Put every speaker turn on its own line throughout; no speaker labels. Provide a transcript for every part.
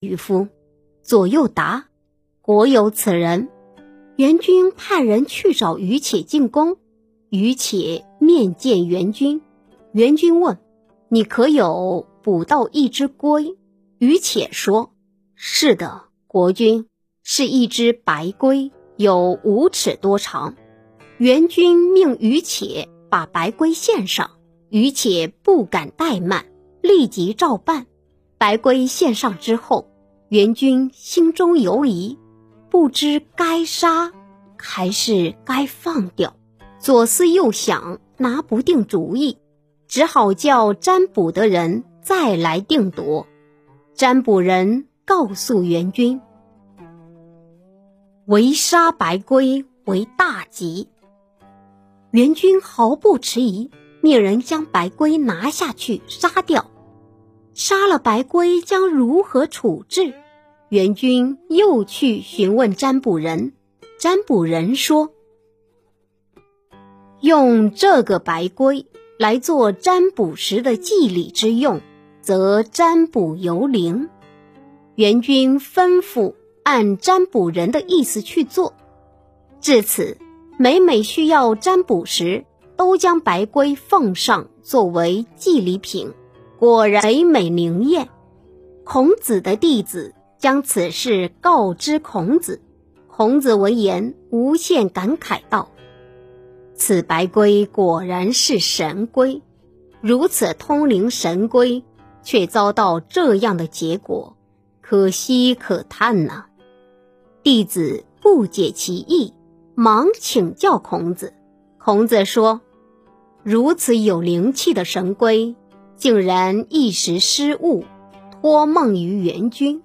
渔夫。左右答：“国有此人。”元军派人去找于且进宫。于且面见元军，元军问：“你可有捕到一只龟？”于且说：“是的，国君，是一只白龟，有五尺多长。”元军命于且把白龟献上，于且不敢怠慢，立即照办。白龟献上之后，元军心中犹疑，不知该杀还是该放掉。左思右想，拿不定主意，只好叫占卜的人再来定夺。占卜人告诉元军：“围杀白龟为大吉。”元军毫不迟疑，命人将白龟拿下去杀掉。杀了白龟将如何处置？元军又去询问占卜人，占卜人说。用这个白龟来做占卜时的祭礼之用，则占卜有灵。元君吩咐按占卜人的意思去做。至此，每每需要占卜时，都将白龟奉上作为祭礼品。果然美美灵验。孔子的弟子将此事告知孔子，孔子闻言无限感慨道。此白龟果然是神龟，如此通灵神龟，却遭到这样的结果，可惜可叹呐！弟子不解其意，忙请教孔子。孔子说：“如此有灵气的神龟，竟然一时失误，托梦于援军，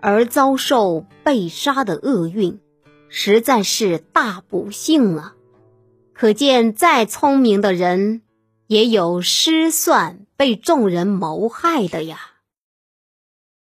而遭受被杀的厄运，实在是大不幸啊！”可见，再聪明的人，也有失算被众人谋害的呀。